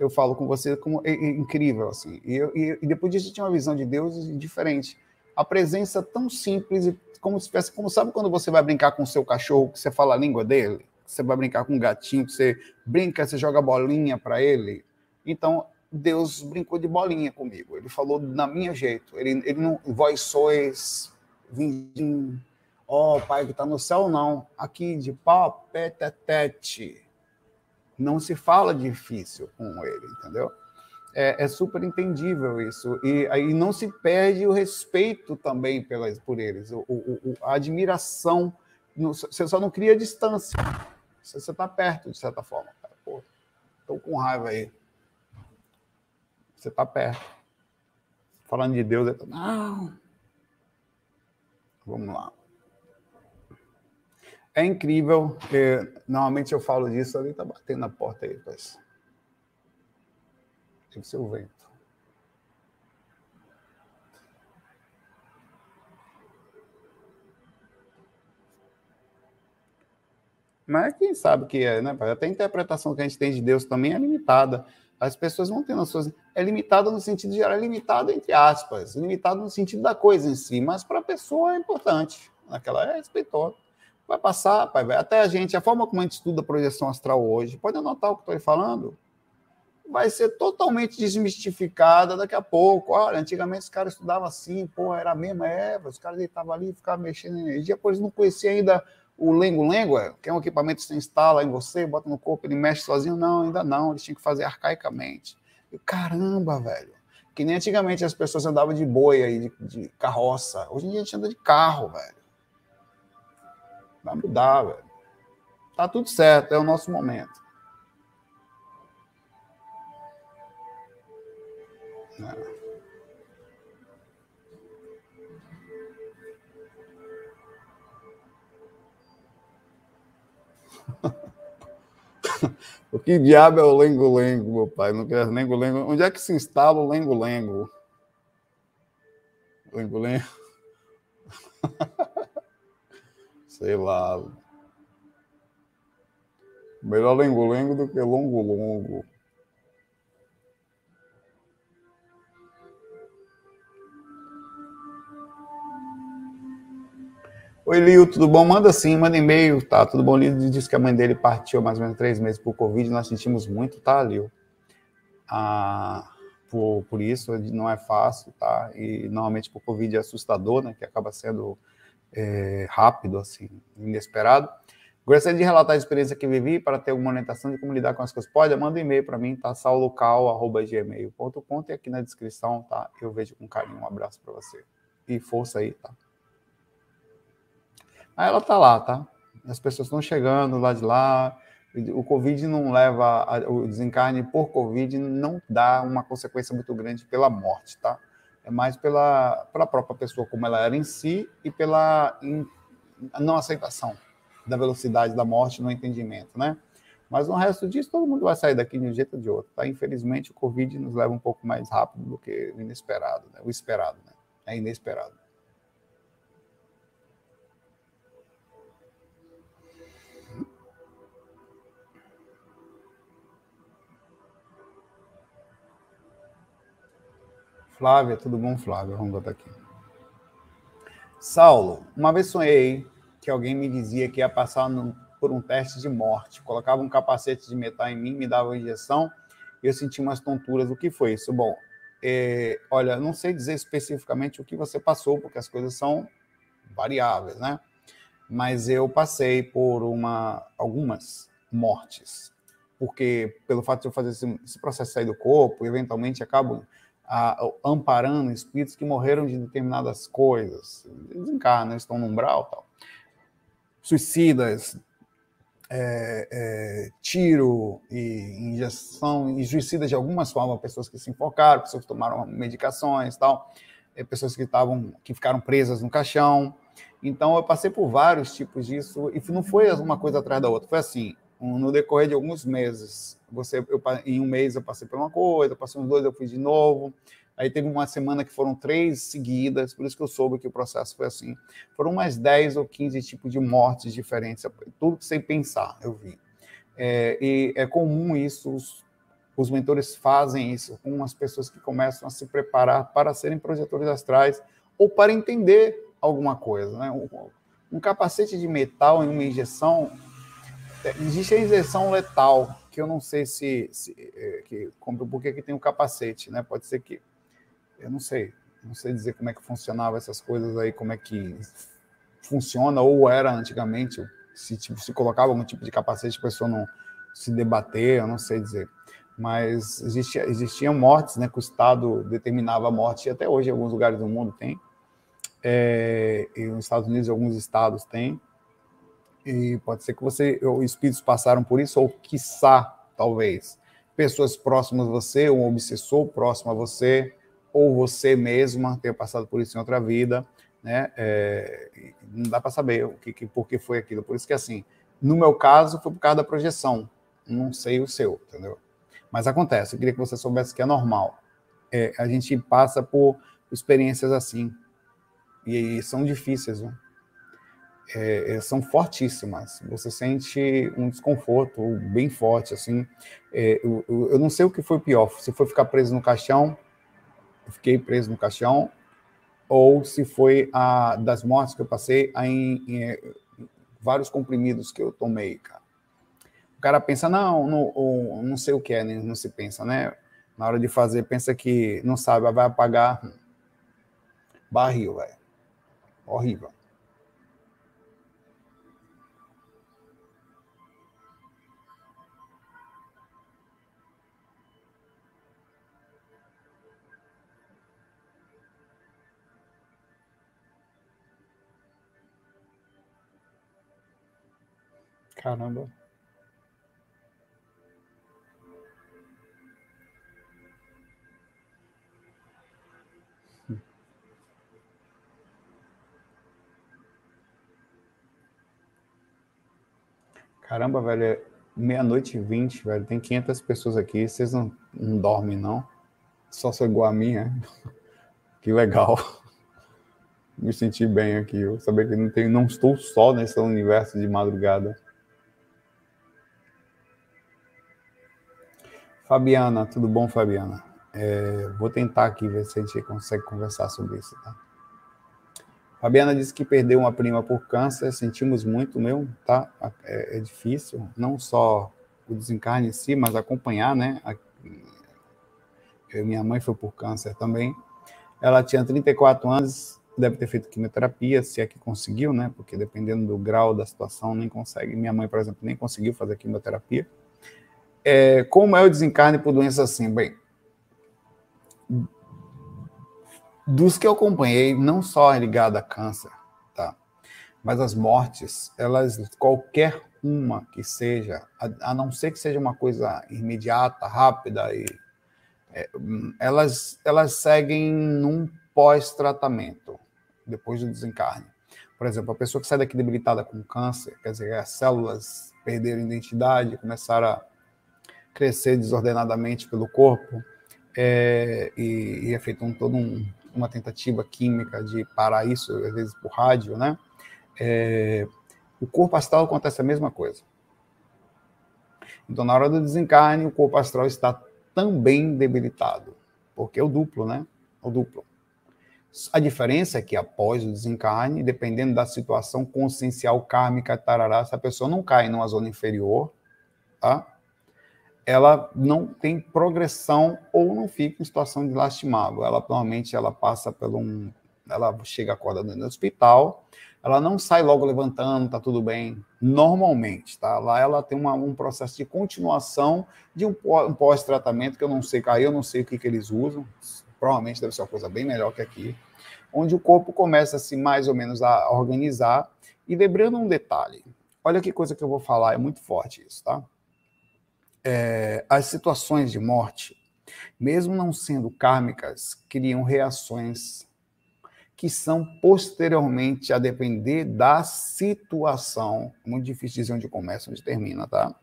Eu falo com você como é, é incrível assim. E, eu, e, depois disso eu tinha uma visão de Deus diferente. A presença tão simples e como se tivesse, como sabe quando você vai brincar com o seu cachorro, que você fala a língua dele, você vai brincar com um gatinho, que você brinca, você joga bolinha para ele. Então, Deus brincou de bolinha comigo. Ele falou na minha jeito. Ele, ele não, vós sois ó oh, Pai que está no céu, não. Aqui de pau, tete. Não se fala difícil com ele, entendeu? é, é, super entendível isso. E aí não se perde o respeito também pelas, por eles, o, o, a admiração. Você só não cria distância. Você está perto, de certa forma. Pô, estou com raiva aí. Você está perto. Falando de Deus, não. Vamos lá. É incrível. normalmente eu falo disso ali, está batendo na porta aí, mas Deve ser o vento. Mas quem sabe que é, né? Até a interpretação que a gente tem de Deus também é limitada. As pessoas vão ter noções. É limitada no sentido geral, é limitado entre aspas, limitado no sentido da coisa em si, mas para a pessoa é importante. Naquela é respeitosa. Vai passar, pai, vai. Até a gente, a forma como a gente estuda a projeção astral hoje, pode anotar o que estou falando vai ser totalmente desmistificada daqui a pouco. Olha, antigamente os caras estudavam assim, pô, era a mesma Eva, os caras deitavam ali e ficavam mexendo em energia, pois não conhecia ainda o lengo-lengo, é, que é um equipamento que você instala em você, bota no corpo, ele mexe sozinho. Não, ainda não, eles tinham que fazer arcaicamente. E, caramba, velho. Que nem antigamente as pessoas andavam de boi aí, de, de carroça. Hoje em dia a gente anda de carro, velho. Vai mudar, velho. Tá tudo certo, é o nosso momento. <laughs> o que diabo é o lengo-lengo, meu pai? Não quero lengo-lengo. Onde é que se instala o lengo-lengo? Lengo-lengo? <laughs> Sei lá. Melhor lengo-lengo do que longo-longo. Oi, Lio, tudo bom? Manda sim, manda e-mail, tá? Tudo bom? Lio disse que a mãe dele partiu mais ou menos três meses por Covid, nós sentimos muito, tá, Lio? Ah, por, por isso, não é fácil, tá? E normalmente por Covid é assustador, né? Que acaba sendo é, rápido, assim, inesperado. Gostaria de relatar a experiência que vivi para ter uma orientação de como lidar com as coisas. Pode, manda um e-mail para mim, tá? saulocal.gmail.com e aqui na descrição, tá? Eu vejo com carinho. Um abraço para você. E força aí, tá? Aí ela tá lá, tá? As pessoas estão chegando lá de lá. O Covid não leva, o desencarne por Covid não dá uma consequência muito grande pela morte, tá? É mais pela, pela própria pessoa como ela era em si e pela in, não aceitação da velocidade da morte no entendimento, né? Mas no resto disso, todo mundo vai sair daqui de um jeito ou de outro, tá? Infelizmente, o Covid nos leva um pouco mais rápido do que o inesperado, né? O esperado, né? É inesperado. Flávia, tudo bom, Flávia? Vamos botar aqui. Saulo, uma vez sonhei que alguém me dizia que ia passar no, por um teste de morte. Colocava um capacete de metal em mim, me dava uma injeção e eu senti umas tonturas. O que foi isso? Bom, é, olha, não sei dizer especificamente o que você passou, porque as coisas são variáveis, né? Mas eu passei por uma, algumas mortes, porque pelo fato de eu fazer esse, esse processo sair do corpo, eventualmente acabo amparando espíritos que morreram de determinadas coisas, desencarnam, estão no umbral tal. Suicidas, é, é, tiro e injeção, e suicidas de algumas formas, pessoas que se enfocaram, pessoas que tomaram medicações tal, é, pessoas que estavam, que ficaram presas no caixão. Então eu passei por vários tipos disso e não foi uma coisa atrás da outra, foi assim, no decorrer de alguns meses. Você, eu, em um mês eu passei por uma coisa, passei uns dois eu fui de novo. Aí teve uma semana que foram três seguidas, por isso que eu soube que o processo foi assim. Foram mais 10 ou 15 tipos de mortes diferentes, tudo sem pensar, eu vi. É, e é comum isso, os, os mentores fazem isso com as pessoas que começam a se preparar para serem projetores astrais ou para entender alguma coisa. Né? Um, um capacete de metal em uma injeção Existe a injeção letal, que eu não sei se. se é, que, por que tem o um capacete, né? Pode ser que. Eu não sei. Não sei dizer como é que funcionava essas coisas aí, como é que funciona, ou era antigamente, se, tipo, se colocava algum tipo de capacete, a pessoa não se debater, eu não sei dizer. mas existia, existiam mortes, né, que o Estado determinava a morte, e até hoje em alguns lugares do mundo tem, é, e nos Estados Unidos alguns estados têm, e pode ser que você, os espíritos passaram por isso, ou quiçá, talvez, pessoas próximas a você, um obsessor próximo a você, ou você mesma tenha passado por isso em outra vida, né? É, não dá para saber o que, que, por que foi aquilo. Por isso que, assim, no meu caso, foi por causa da projeção. Não sei o seu, entendeu? Mas acontece. Eu queria que você soubesse que é normal. É, a gente passa por experiências assim. E, e são difíceis, né? É, é, são fortíssimas. Você sente um desconforto bem forte, assim. É, eu, eu, não sei o que foi pior, se foi ficar preso no caixão, fiquei preso no caixão, ou se foi a das mortes que eu passei em, em, em vários comprimidos que eu tomei, cara. O cara pensa, não, não, não sei o que é, né? não se pensa, né? Na hora de fazer, pensa que não sabe, vai apagar. Barril, velho. Horrível. Caramba. Caramba, velho, é meia-noite e vinte, velho. Tem 500 pessoas aqui. Vocês não, não dormem, não? Só sou igual a mim, é? <laughs> Que legal. <laughs> Me senti bem aqui. Eu saber que não, tenho, não estou só nesse universo de madrugada. Fabiana, tudo bom, Fabiana? É, vou tentar aqui ver se a gente consegue conversar sobre isso, tá? Fabiana disse que perdeu uma prima por câncer, sentimos muito, meu, tá? É, é difícil, não só o desencarne em si, mas acompanhar, né? A, eu, minha mãe foi por câncer também. Ela tinha 34 anos, deve ter feito quimioterapia, se é que conseguiu, né? Porque dependendo do grau da situação, nem consegue. Minha mãe, por exemplo, nem conseguiu fazer quimioterapia. É, como é o desencarne por doença assim? Bem, dos que eu acompanhei, não só ligada a câncer, tá? Mas as mortes, elas, qualquer uma que seja, a, a não ser que seja uma coisa imediata, rápida, e, é, elas, elas seguem num pós-tratamento, depois do desencarne. Por exemplo, a pessoa que sai daqui debilitada com câncer, quer dizer, as células perderam identidade, começaram a crescer desordenadamente pelo corpo, é, e, e, é feito um, todo um, uma tentativa química de parar isso, às vezes por rádio, né? É, o corpo astral acontece a mesma coisa. Então, na hora do desencarne, o corpo astral está também debilitado, porque é o duplo, né? O duplo. A diferença é que após o desencarne, dependendo da situação consciencial kármica, tarará, se a pessoa não cai numa zona inferior, tá? Ela não tem progressão ou não fica em situação de lastimável. Ela normalmente ela passa pelo um, ela chega acorda no hospital, ela não sai logo levantando, tá tudo bem, normalmente, tá? Lá ela tem uma, um processo de continuação de um, um pós-tratamento que eu não sei, aí eu não sei o que, que eles usam, provavelmente deve ser uma coisa bem melhor que aqui, onde o corpo começa assim mais ou menos a organizar e lembrando um detalhe. Olha que coisa que eu vou falar, é muito forte isso, tá? É, as situações de morte, mesmo não sendo kármicas, criam reações que são posteriormente a depender da situação, muito difícil dizer onde começa, onde termina, tá?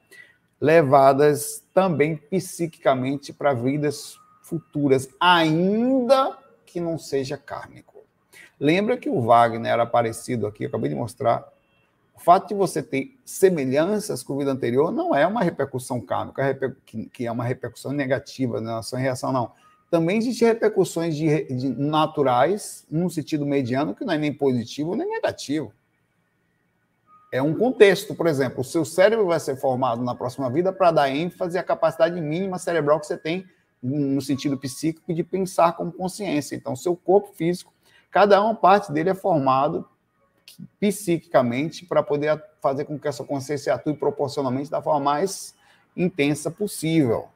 Levadas também psiquicamente para vidas futuras, ainda que não seja kármico. Lembra que o Wagner era parecido aqui, eu acabei de mostrar, o fato de você ter semelhanças com vida anterior não é uma repercussão kármica, que é uma repercussão negativa, não é uma reação, não. Também existem repercussões de, de naturais, num sentido mediano, que não é nem positivo nem negativo. É um contexto, por exemplo, o seu cérebro vai ser formado na próxima vida para dar ênfase à capacidade mínima cerebral que você tem no sentido psíquico de pensar como consciência. Então, seu corpo físico, cada uma parte dele é formado psiquicamente para poder fazer com que essa consciência atue proporcionalmente da forma mais intensa possível.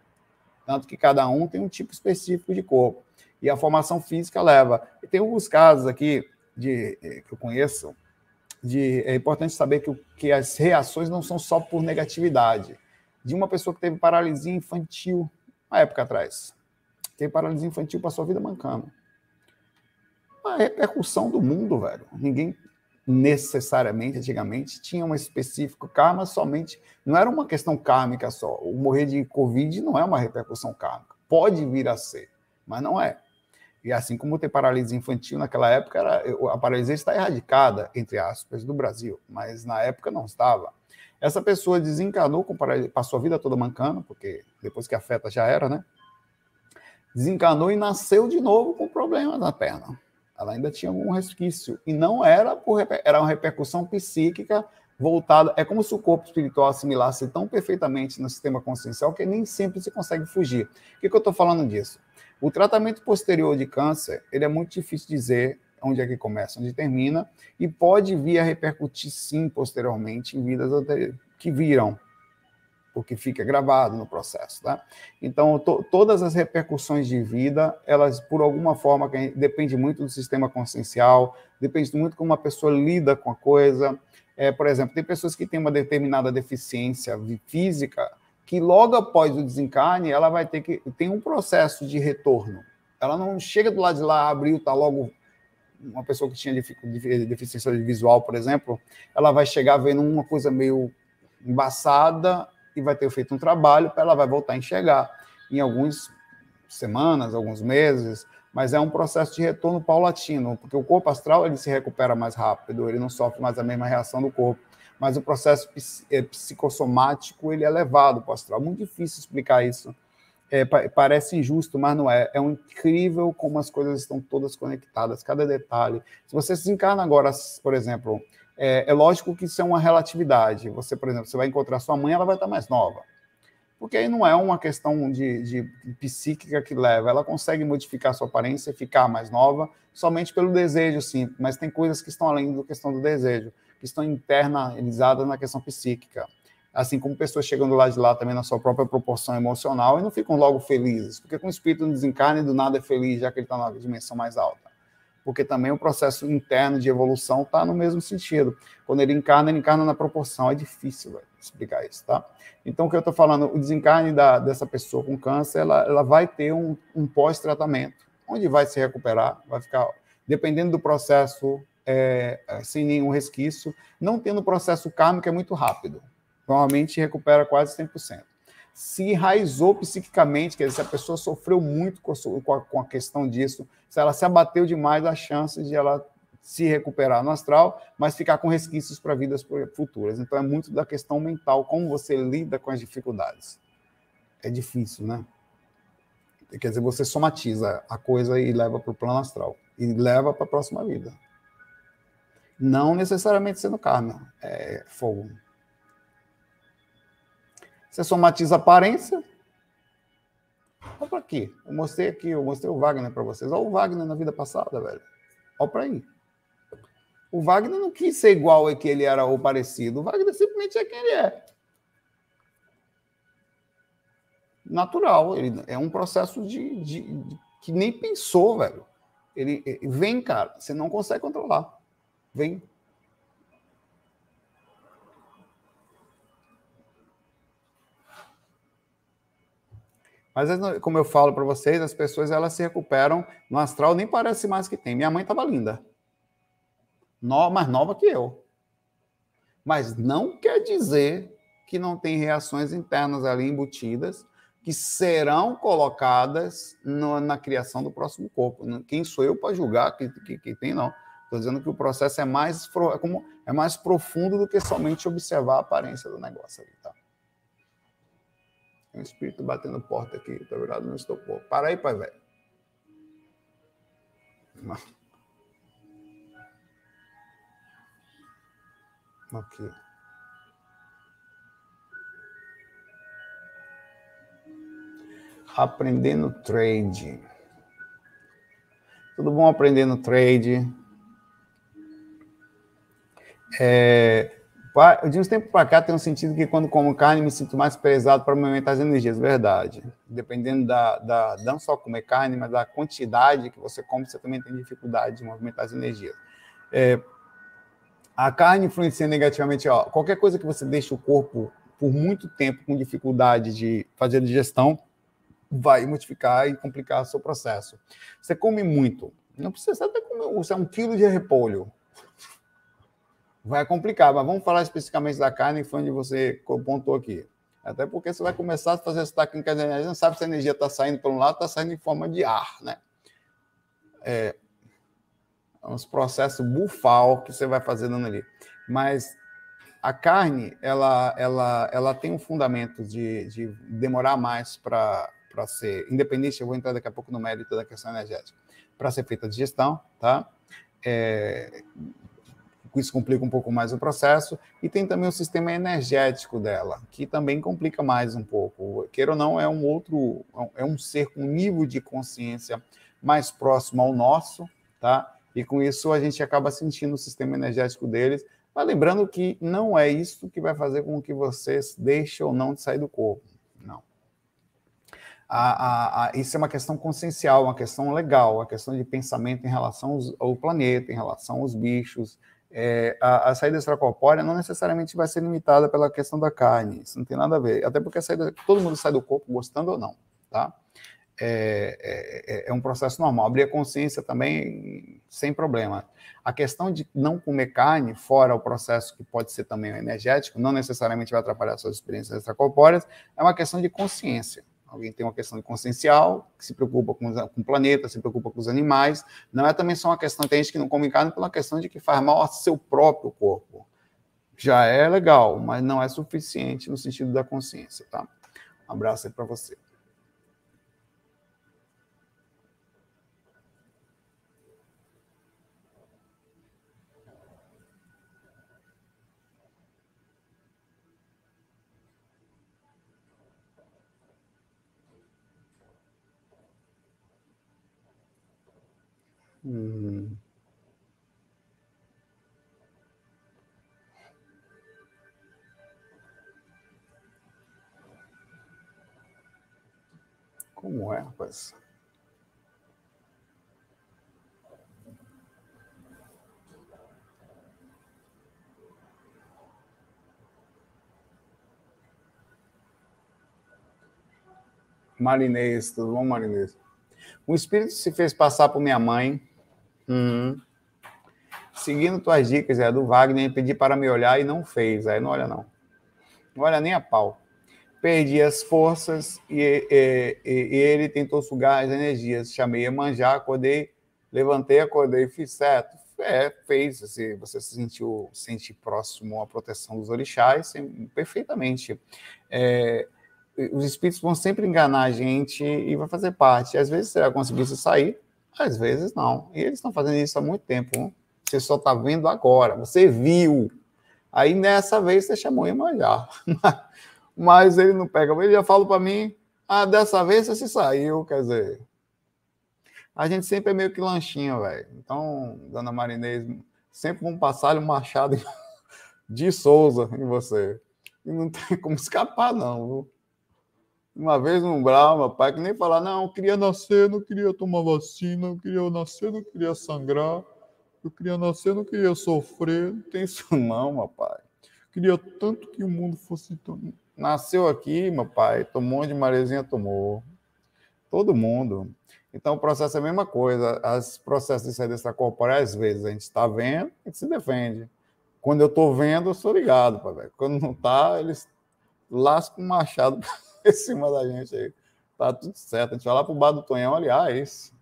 Tanto que cada um tem um tipo específico de corpo. E a formação física leva. E tem alguns casos aqui de, eh, que eu conheço, de, é importante saber que, que as reações não são só por negatividade. De uma pessoa que teve paralisia infantil, uma época atrás. Teve paralisia infantil, passou a vida mancando. A repercussão do mundo, velho. Ninguém necessariamente, antigamente, tinha um específico karma somente. Não era uma questão kármica só. O morrer de Covid não é uma repercussão kármica. Pode vir a ser, mas não é. E assim como ter paralisia infantil naquela época, era, a paralisia está erradicada, entre aspas, do Brasil, mas na época não estava. Essa pessoa desencanou com paralisia, passou a vida toda mancando, porque depois que afeta já era, né? Desencanou e nasceu de novo com problemas na perna. Ela ainda tinha algum resquício. E não era por era uma repercussão psíquica voltada. É como se o corpo espiritual assimilasse tão perfeitamente no sistema consciencial que nem sempre se consegue fugir. Por que, que eu estou falando disso? O tratamento posterior de câncer, ele é muito difícil dizer onde é que começa, onde termina, e pode vir a repercutir sim posteriormente em vidas que viram, porque fica gravado no processo, tá? Então, to, todas as repercussões de vida, elas, por alguma forma, depende muito do sistema consciencial, depende muito como uma pessoa lida com a coisa. É, por exemplo, tem pessoas que têm uma determinada deficiência física, que logo após o desencarne, ela vai ter que. tem um processo de retorno. Ela não chega do lado de lá, abriu, tá logo. Uma pessoa que tinha deficiência visual, por exemplo, ela vai chegar vendo uma coisa meio embaçada e vai ter feito um trabalho, ela vai voltar a enxergar em algumas semanas, alguns meses, mas é um processo de retorno paulatino, porque o corpo astral ele se recupera mais rápido, ele não sofre mais a mesma reação do corpo mas o processo é, psicossomático ele é levado para o astral. Muito difícil explicar isso. É, parece injusto, mas não é. É um incrível como as coisas estão todas conectadas, cada detalhe. Se você se encarna agora, por exemplo, é, é, lógico que isso é uma relatividade. Você, por exemplo, você vai encontrar sua mãe, ela vai estar mais nova. Porque aí não é uma questão de, de psíquica que leva. Ela consegue modificar sua aparência e ficar mais nova somente pelo desejo, sim. Mas tem coisas que estão além da questão do desejo que estão internalizadas na questão psíquica. Assim como pessoas chegando lá de lá também na sua própria proporção emocional e não ficam logo felizes, porque com o espírito não desencarna e do nada é feliz, já que ele está na dimensão mais alta. Porque também o processo interno de evolução está no mesmo sentido. Quando ele encarna, ele encarna na proporção. É difícil véio, explicar isso, tá? Então, o que eu estou falando, o desencarne da, dessa pessoa com câncer, ela, ela vai ter um, um pós-tratamento, onde vai se recuperar, vai ficar, dependendo do processo é, sem nenhum resquício, não tendo processo kármico é muito rápido. Normalmente recupera quase 100%. Se enraizou psiquicamente, quer dizer, se a pessoa sofreu muito com a, com a questão disso, se ela se abateu demais, a chance de ela se recuperar no astral, mas ficar com resquícios para vidas futuras. Então é muito da questão mental, como você lida com as dificuldades. É difícil, né? Quer dizer, você somatiza a coisa e leva para o plano astral e leva para a próxima vida. Não necessariamente sendo karma, é fogo. Você somatiza aparência. Olha para aqui. Eu mostrei aqui, eu mostrei o Wagner para vocês. Olha o Wagner na vida passada, velho. Olha para aí. O Wagner não quis ser igual a que ele era ou parecido. O Wagner simplesmente é quem ele é. Natural. Ele é um processo de, de, de que nem pensou, velho. Ele, ele vem, cara. Você não consegue controlar. Vem. Mas, como eu falo para vocês, as pessoas elas se recuperam no astral, nem parece mais que tem. Minha mãe estava linda. No, mais nova que eu. Mas não quer dizer que não tem reações internas ali embutidas que serão colocadas no, na criação do próximo corpo. Quem sou eu para julgar que, que, que tem, não. Estou dizendo que o processo é mais, é, como, é mais profundo do que somente observar a aparência do negócio ali, tá? Um espírito batendo porta aqui, tá virado no estopor. Para aí, pai velho. Aqui. Aprendendo trade. Tudo bom aprendendo trade? É, De uns tempos para cá, tem um sentido que quando como carne, me sinto mais pesado para movimentar as energias, verdade. Dependendo da, da, não só comer carne, mas da quantidade que você come, você também tem dificuldade de movimentar as energias. É, a carne influencia negativamente, ó, qualquer coisa que você deixe o corpo por muito tempo com dificuldade de fazer a digestão, vai modificar e complicar o seu processo. Você come muito, não precisa até comer, usar um quilo de repolho, vai complicar, mas vamos falar especificamente da carne, que foi onde você pontuou aqui. Até porque você vai começar a fazer essa técnica de energia, não sabe se a energia está saindo por um lado, está saindo em forma de ar, né? É, é uns processos bufal que você vai fazendo ali. Mas a carne, ela, ela, ela tem um fundamento de, de demorar mais para ser independente. Eu vou entrar daqui a pouco no mérito da questão energética. Para ser feita a digestão, tá? É, isso complica um pouco mais o processo, e tem também o sistema energético dela, que também complica mais um pouco. Queira ou não, é um outro, é um ser com nível de consciência mais próximo ao nosso, tá? E com isso a gente acaba sentindo o sistema energético deles, mas lembrando que não é isso que vai fazer com que vocês deixem ou não de sair do corpo, não. A, a, a, isso é uma questão consciencial, uma questão legal, uma questão de pensamento em relação aos, ao planeta, em relação aos bichos, é, a, a, saída extracorpórea não necessariamente vai ser limitada pela questão da carne, isso não tem nada a ver. Até porque a saída, todo mundo sai do corpo gostando ou não, tá? É, é, é, é um processo normal. Abrir a consciência também sem problema. A questão de não comer carne, fora o processo que pode ser também energético, não necessariamente vai atrapalhar suas experiências extracorpóreas, é uma questão de consciência. Alguém tem uma questão consciencial, que se preocupa com, com o planeta, se preocupa com os animais. Não é também só uma questão, tem gente que não come carne pela questão de que faz mal ao seu próprio corpo. Já é legal, mas não é suficiente no sentido da consciência, tá? Um abraço aí para você. Hum. Como é, rapaz? Marinês, tudo bom, Marinês? O espírito se fez passar por minha mãe Uhum. Seguindo tuas dicas, é do Wagner, pedi para me olhar e não fez. Aí não olha, não. Não olha nem a pau. Perdi as forças e, e, e, e ele tentou sugar as energias. Chamei a manjar, acordei, levantei, acordei, fiz certo. É, fez. Assim, você se sentiu sente próximo à proteção dos orixás, perfeitamente. É, os espíritos vão sempre enganar a gente e vai fazer parte. Às vezes você vai conseguir se sair, às vezes não. E eles estão fazendo isso há muito tempo. Você só está vendo agora. Você viu. Aí nessa vez você chamou Iemanjá. <laughs> Mas ele não pega. Ele já falou para mim: ah, dessa vez você se saiu. Quer dizer, a gente sempre é meio que lanchinho, velho. Então, dona Marinês, sempre vão passar um machado <laughs> de Souza em você. E não tem como escapar, não. Viu? Uma vez um brau, meu pai, que nem falar, não, eu queria nascer, não queria tomar vacina, eu queria nascer, não queria sangrar, eu queria nascer, não queria sofrer, não tem isso <laughs> não, meu pai. Queria tanto que o mundo fosse... Nasceu aqui, meu pai, tomou onde Marezinha tomou. Todo mundo. Então, o processo é a mesma coisa. Os processos de saída extracorpórea, às vezes, a gente está vendo, a gente se defende. Quando eu estou vendo, eu sou ligado, pai. Quando não está, eles lascam o machado <laughs> <laughs> em cima da gente aí. Tá tudo certo. A gente vai lá pro bar do Tonhão, aliás.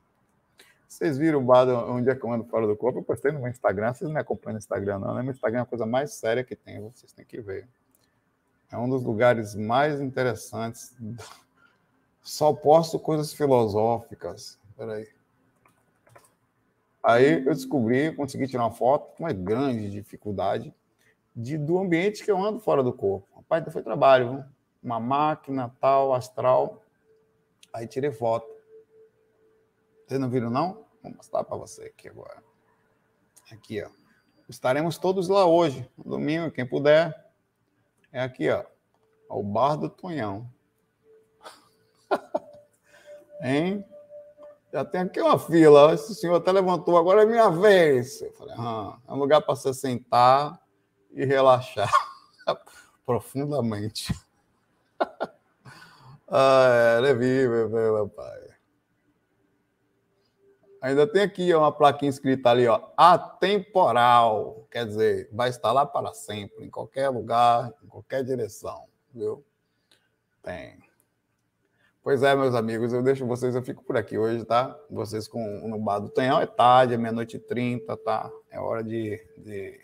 Vocês viram o bar onde é que eu ando fora do corpo? Eu postei no meu Instagram. Vocês não acompanham no Instagram, não. Né? Meu Instagram é a coisa mais séria que tem. Vocês têm que ver. É um dos lugares mais interessantes. <laughs> Só posto coisas filosóficas. Peraí. Aí eu descobri, consegui tirar uma foto com uma grande dificuldade de, do ambiente que eu ando fora do corpo. Rapaz, foi trabalho, viu? Uma máquina tal, astral. Aí tirei foto. Vocês não viram, não? Vou mostrar para você aqui agora. Aqui, ó. Estaremos todos lá hoje, no domingo, quem puder. É aqui, ó. O Bar do Tonhão. <laughs> hein? Já tem aqui uma fila. Esse senhor até levantou, agora é minha vez. Eu falei, ah, é um lugar para você sentar e relaxar <laughs> profundamente. <laughs> ah, é, meu, meu pai. Ainda tem aqui uma plaquinha escrita ali, ó, atemporal. Quer dizer, vai estar lá para sempre, em qualquer lugar, em qualquer direção, viu? Tem. Pois é, meus amigos, eu deixo vocês, eu fico por aqui hoje, tá? Vocês com no bar do Tanhão, é tarde, é meia-noite e trinta, tá? É hora de, de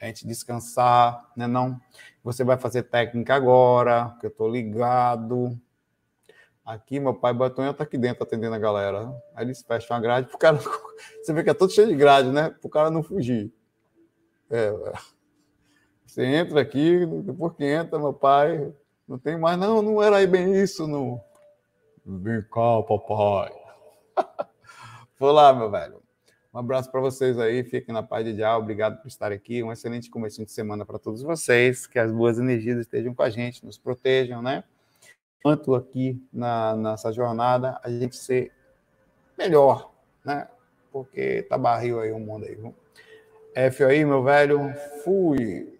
a gente descansar, né não? Você vai fazer técnica agora, que eu tô ligado, Aqui, meu pai Batonha tá aqui dentro atendendo a galera. Aí eles fecham a grade pro cara. <laughs> Você vê que é todo cheio de grade, né? Pro cara não fugir. É, <laughs> você entra aqui, depois que entra, meu pai, não tem mais, não, não era aí bem isso, não. Vem cá, papai. <laughs> Vou lá, meu velho. Um abraço para vocês aí, fiquem na paz de Deus. Obrigado por estar aqui. Um excelente começo de semana para todos vocês. Que as boas energias estejam com a gente, nos protejam, né? quanto aqui na, nessa jornada a gente ser melhor, né? Porque tá barril aí o mundo aí, viu? F aí, meu velho, fui!